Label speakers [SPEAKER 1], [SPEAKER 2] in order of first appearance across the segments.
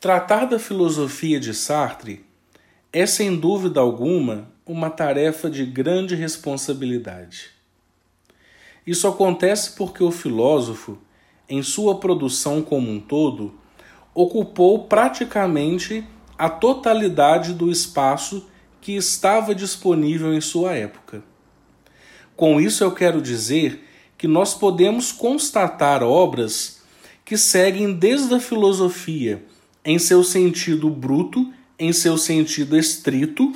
[SPEAKER 1] Tratar da filosofia de Sartre é, sem dúvida alguma, uma tarefa de grande responsabilidade. Isso acontece porque o filósofo, em sua produção como um todo, ocupou praticamente a totalidade do espaço que estava disponível em sua época. Com isso, eu quero dizer que nós podemos constatar obras que seguem desde a filosofia em seu sentido bruto, em seu sentido estrito,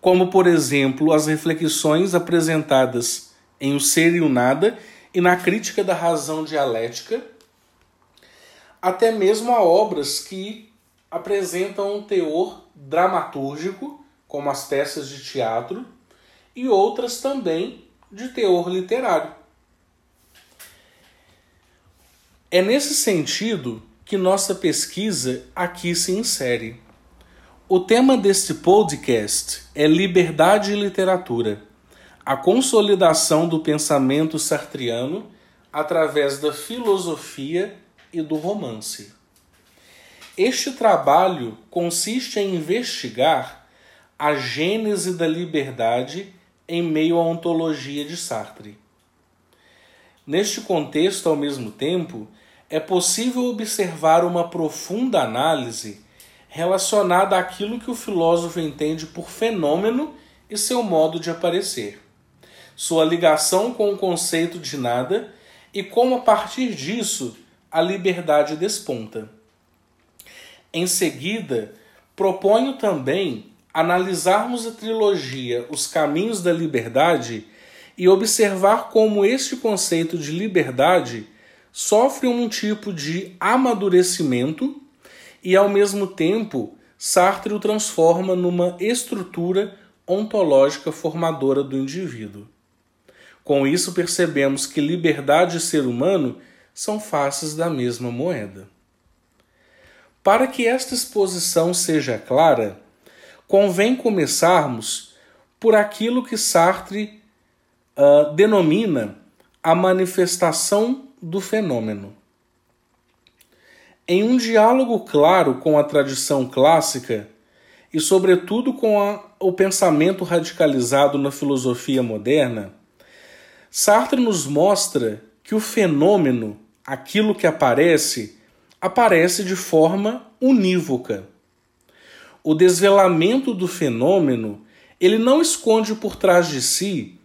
[SPEAKER 1] como, por exemplo, as reflexões apresentadas em O Ser e o Nada e na Crítica da Razão Dialética, até mesmo a obras que apresentam um teor dramatúrgico, como as peças de teatro, e outras também de teor literário. É nesse sentido que nossa pesquisa aqui se insere. O tema deste podcast é Liberdade e Literatura, a consolidação do pensamento sartriano através da filosofia e do romance. Este trabalho consiste em investigar a gênese da liberdade em meio à ontologia de Sartre. Neste contexto, ao mesmo tempo, é possível observar uma profunda análise relacionada àquilo que o filósofo entende por fenômeno e seu modo de aparecer, sua ligação com o conceito de nada e como a partir disso a liberdade desponta. Em seguida, proponho também analisarmos a trilogia Os Caminhos da Liberdade e observar como este conceito de liberdade sofre um tipo de amadurecimento e, ao mesmo tempo, Sartre o transforma numa estrutura ontológica formadora do indivíduo. Com isso, percebemos que liberdade e ser humano são faces da mesma moeda. Para que esta exposição seja clara, convém começarmos por aquilo que Sartre uh, denomina a manifestação do fenômeno. Em um diálogo claro com a tradição clássica e, sobretudo, com a, o pensamento radicalizado na filosofia moderna, Sartre nos mostra que o fenômeno, aquilo que aparece, aparece de forma unívoca. O desvelamento do fenômeno ele não esconde por trás de si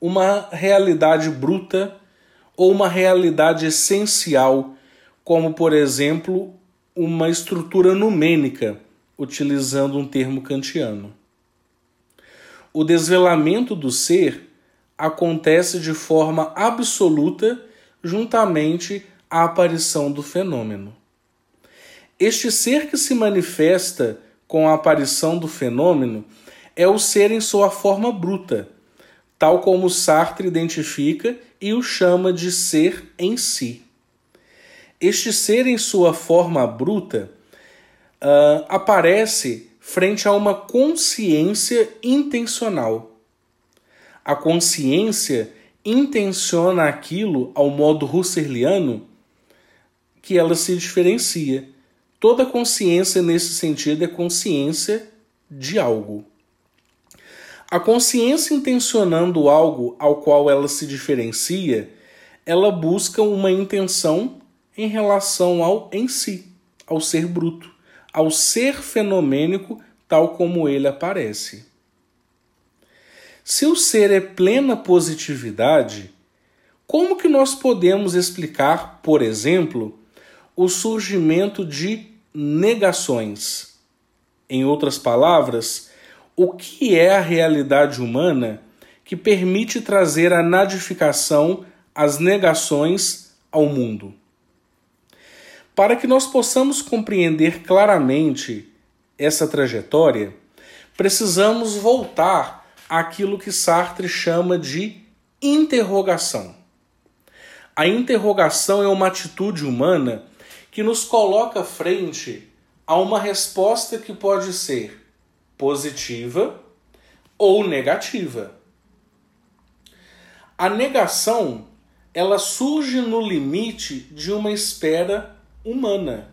[SPEAKER 1] uma realidade bruta ou uma realidade essencial, como por exemplo uma estrutura numênica, utilizando um termo kantiano. O desvelamento do ser acontece de forma absoluta juntamente à aparição do fenômeno. Este ser que se manifesta com a aparição do fenômeno é o ser em sua forma bruta, tal como Sartre identifica e o chama de ser em si. Este ser, em sua forma bruta, uh, aparece frente a uma consciência intencional. A consciência intenciona aquilo ao modo husserliano que ela se diferencia. Toda consciência, nesse sentido, é consciência de algo. A consciência intencionando algo ao qual ela se diferencia, ela busca uma intenção em relação ao em si, ao ser bruto, ao ser fenomênico tal como ele aparece. Se o ser é plena positividade, como que nós podemos explicar, por exemplo, o surgimento de negações? Em outras palavras, o que é a realidade humana que permite trazer a nadificação, as negações ao mundo. Para que nós possamos compreender claramente essa trajetória, precisamos voltar àquilo que Sartre chama de interrogação. A interrogação é uma atitude humana que nos coloca frente a uma resposta que pode ser positiva ou negativa. A negação ela surge no limite de uma espera humana.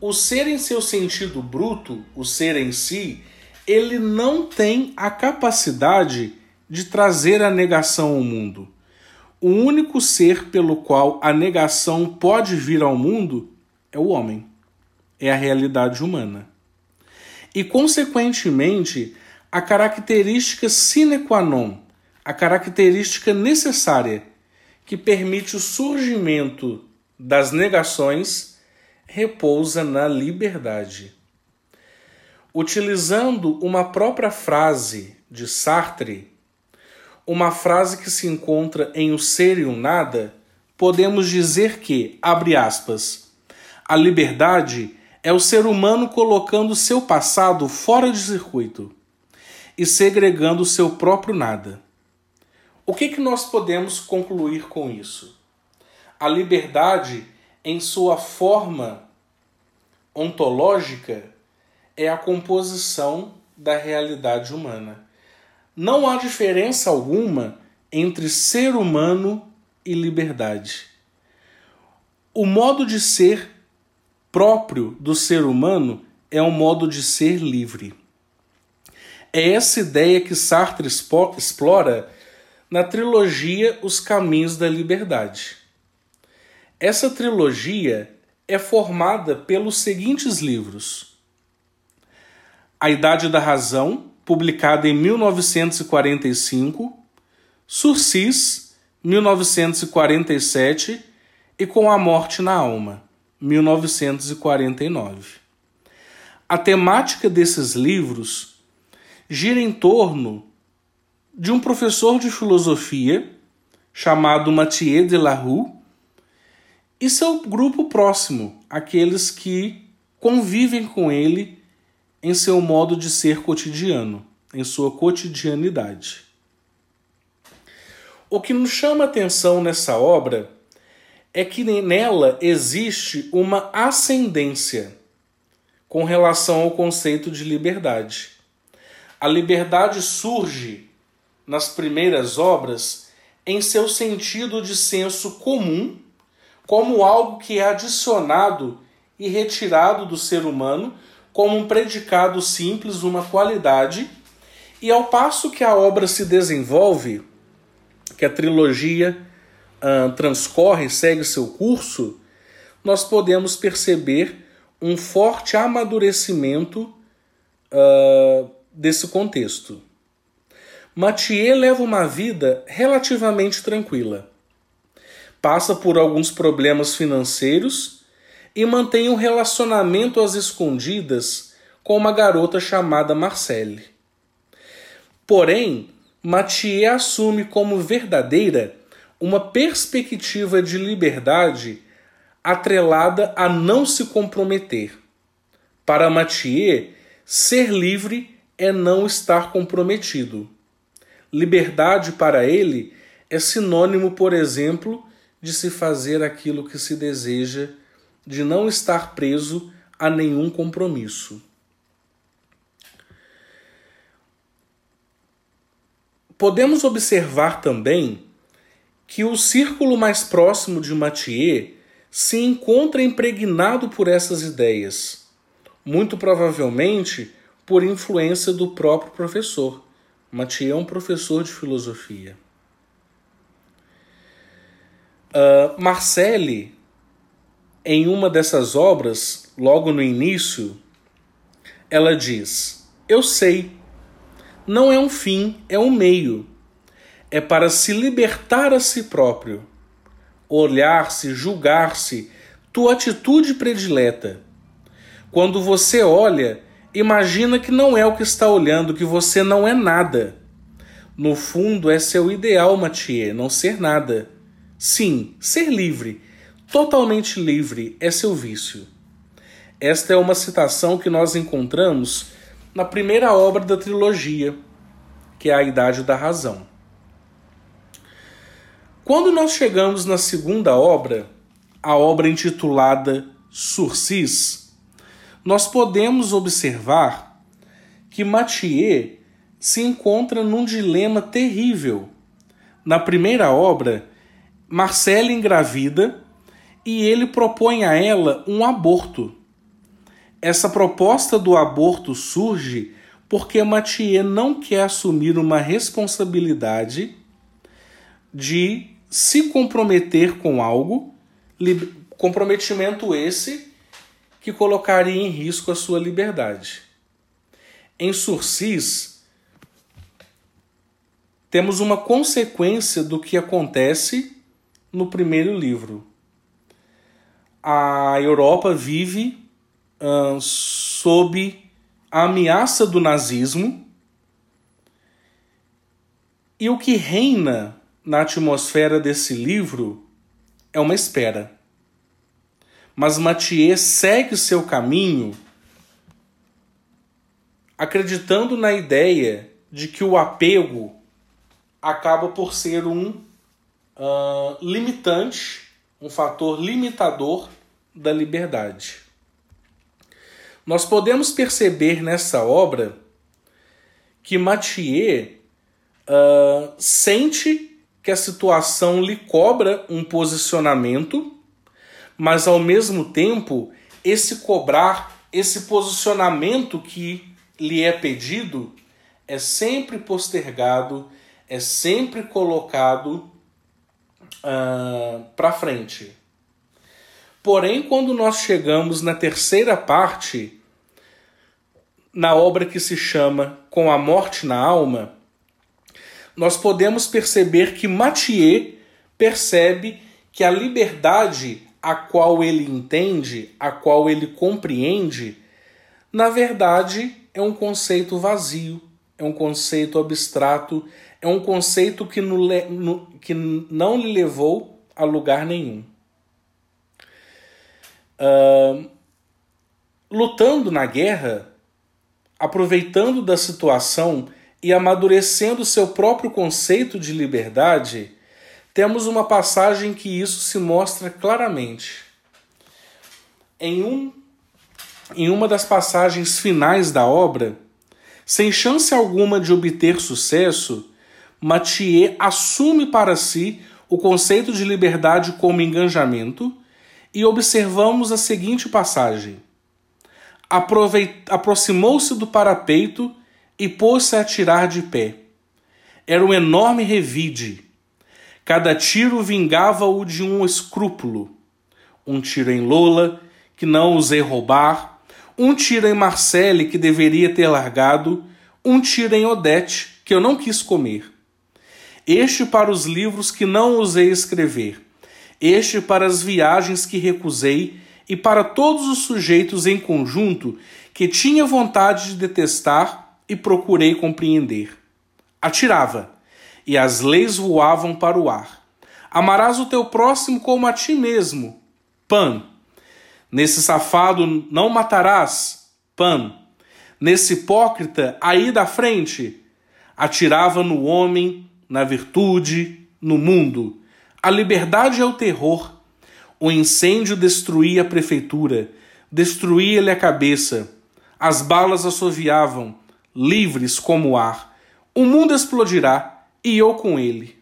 [SPEAKER 1] o ser em seu sentido bruto, o ser em si, ele não tem a capacidade de trazer a negação ao mundo. O único ser pelo qual a negação pode vir ao mundo é o homem, é a realidade humana. E, consequentemente, a característica sine qua non, a característica necessária que permite o surgimento das negações, repousa na liberdade. Utilizando uma própria frase de Sartre, uma frase que se encontra em O Ser e o Nada, podemos dizer que, abre aspas, a liberdade é o ser humano colocando seu passado fora de circuito e segregando o seu próprio nada. O que, que nós podemos concluir com isso? A liberdade, em sua forma ontológica, é a composição da realidade humana. Não há diferença alguma entre ser humano e liberdade. O modo de ser próprio do ser humano é um modo de ser livre. É essa ideia que Sartre explora na trilogia Os Caminhos da Liberdade. Essa trilogia é formada pelos seguintes livros: A Idade da Razão, publicada em 1945, Surcis, 1947 e Com a Morte na Alma, 1949. A temática desses livros gira em torno de um professor de filosofia chamado Mathieu de la Rue e seu grupo próximo, aqueles que convivem com ele em seu modo de ser cotidiano, em sua cotidianidade. O que nos chama atenção nessa obra é que nela existe uma ascendência com relação ao conceito de liberdade. A liberdade surge nas primeiras obras em seu sentido de senso comum, como algo que é adicionado e retirado do ser humano como um predicado simples, uma qualidade, e ao passo que a obra se desenvolve, que a trilogia uh, transcorre, segue seu curso, nós podemos perceber um forte amadurecimento uh, desse contexto. Mathieu leva uma vida relativamente tranquila. Passa por alguns problemas financeiros e mantém um relacionamento às escondidas com uma garota chamada Marcelle. Porém, Mathieu assume como verdadeira uma perspectiva de liberdade atrelada a não se comprometer. Para Mathieu, ser livre é não estar comprometido. Liberdade para ele é sinônimo, por exemplo, de se fazer aquilo que se deseja, de não estar preso a nenhum compromisso. Podemos observar também que o círculo mais próximo de Mathieu se encontra impregnado por essas ideias. Muito provavelmente por influência do próprio professor. Mathieu é um professor de filosofia. Uh, Marcelle, em uma dessas obras, logo no início, ela diz: Eu sei, não é um fim, é um meio. É para se libertar a si próprio, olhar-se, julgar-se, tua atitude predileta. Quando você olha, Imagina que não é o que está olhando, que você não é nada. No fundo, é seu ideal, Mathieu, não ser nada. Sim, ser livre, totalmente livre, é seu vício. Esta é uma citação que nós encontramos na primeira obra da trilogia, que é A Idade da Razão. Quando nós chegamos na segunda obra, a obra intitulada Surcis, nós podemos observar que Mathieu se encontra num dilema terrível. Na primeira obra, Marcela engravida e ele propõe a ela um aborto. essa proposta do aborto surge porque Mathieu não quer assumir uma responsabilidade de se comprometer com algo, comprometimento esse que colocaria em risco a sua liberdade. Em Sursis, temos uma consequência do que acontece no primeiro livro. A Europa vive uh, sob a ameaça do nazismo e o que reina na atmosfera desse livro é uma espera. Mas Mathieu segue seu caminho acreditando na ideia de que o apego acaba por ser um uh, limitante, um fator limitador da liberdade. Nós podemos perceber nessa obra que Mathieu uh, sente que a situação lhe cobra um posicionamento, mas ao mesmo tempo esse cobrar, esse posicionamento que lhe é pedido é sempre postergado, é sempre colocado uh, para frente. Porém, quando nós chegamos na terceira parte, na obra que se chama Com a Morte na Alma, nós podemos perceber que Mathieu percebe que a liberdade a qual ele entende, a qual ele compreende, na verdade é um conceito vazio, é um conceito abstrato, é um conceito que, no, no, que não lhe levou a lugar nenhum. Uh, lutando na guerra, aproveitando da situação e amadurecendo seu próprio conceito de liberdade, temos uma passagem que isso se mostra claramente. Em um em uma das passagens finais da obra, sem chance alguma de obter sucesso, Mathieu assume para si o conceito de liberdade como engajamento e observamos a seguinte passagem. Aproximou-se do parapeito e pôs-se a tirar de pé. Era um enorme revide. Cada tiro vingava-o de um escrúpulo. Um tiro em Lola, que não ousei roubar, um tiro em Marcelle, que deveria ter largado, um tiro em Odete, que eu não quis comer. Este para os livros que não ousei escrever, este para as viagens que recusei e para todos os sujeitos em conjunto que tinha vontade de detestar e procurei compreender. Atirava, e as leis voavam para o ar. Amarás o teu próximo como a ti mesmo. Pan. Nesse safado não matarás, Pan. Nesse hipócrita aí da frente, atirava no homem, na virtude, no mundo. A liberdade é o terror. O incêndio destruía a prefeitura, destruía-lhe a cabeça. As balas assoviavam, livres como o ar. O mundo explodirá e eu com ele.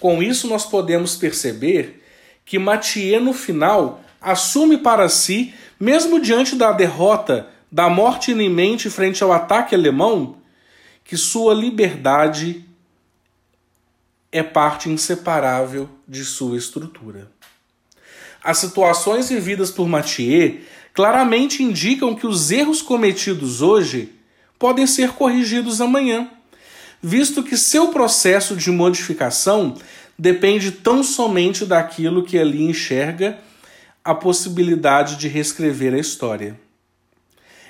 [SPEAKER 1] Com isso, nós podemos perceber que Mathieu, no final, assume para si, mesmo diante da derrota, da morte iminente frente ao ataque alemão, que sua liberdade é parte inseparável de sua estrutura. As situações vividas por Mathieu claramente indicam que os erros cometidos hoje podem ser corrigidos amanhã, visto que seu processo de modificação depende tão somente daquilo que ali enxerga a possibilidade de reescrever a história.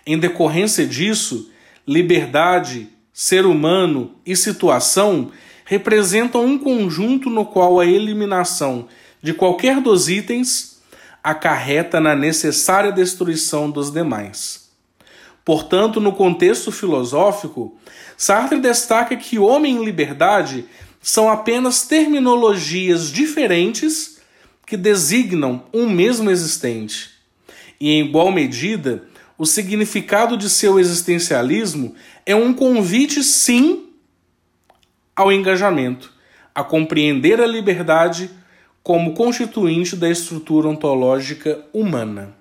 [SPEAKER 1] Em decorrência disso, liberdade, ser humano e situação representam um conjunto no qual a eliminação de qualquer dos itens acarreta na necessária destruição dos demais. Portanto, no contexto filosófico, Sartre destaca que homem e liberdade são apenas terminologias diferentes que designam um mesmo existente. E, em igual medida, o significado de seu existencialismo é um convite, sim, ao engajamento, a compreender a liberdade como constituinte da estrutura ontológica humana.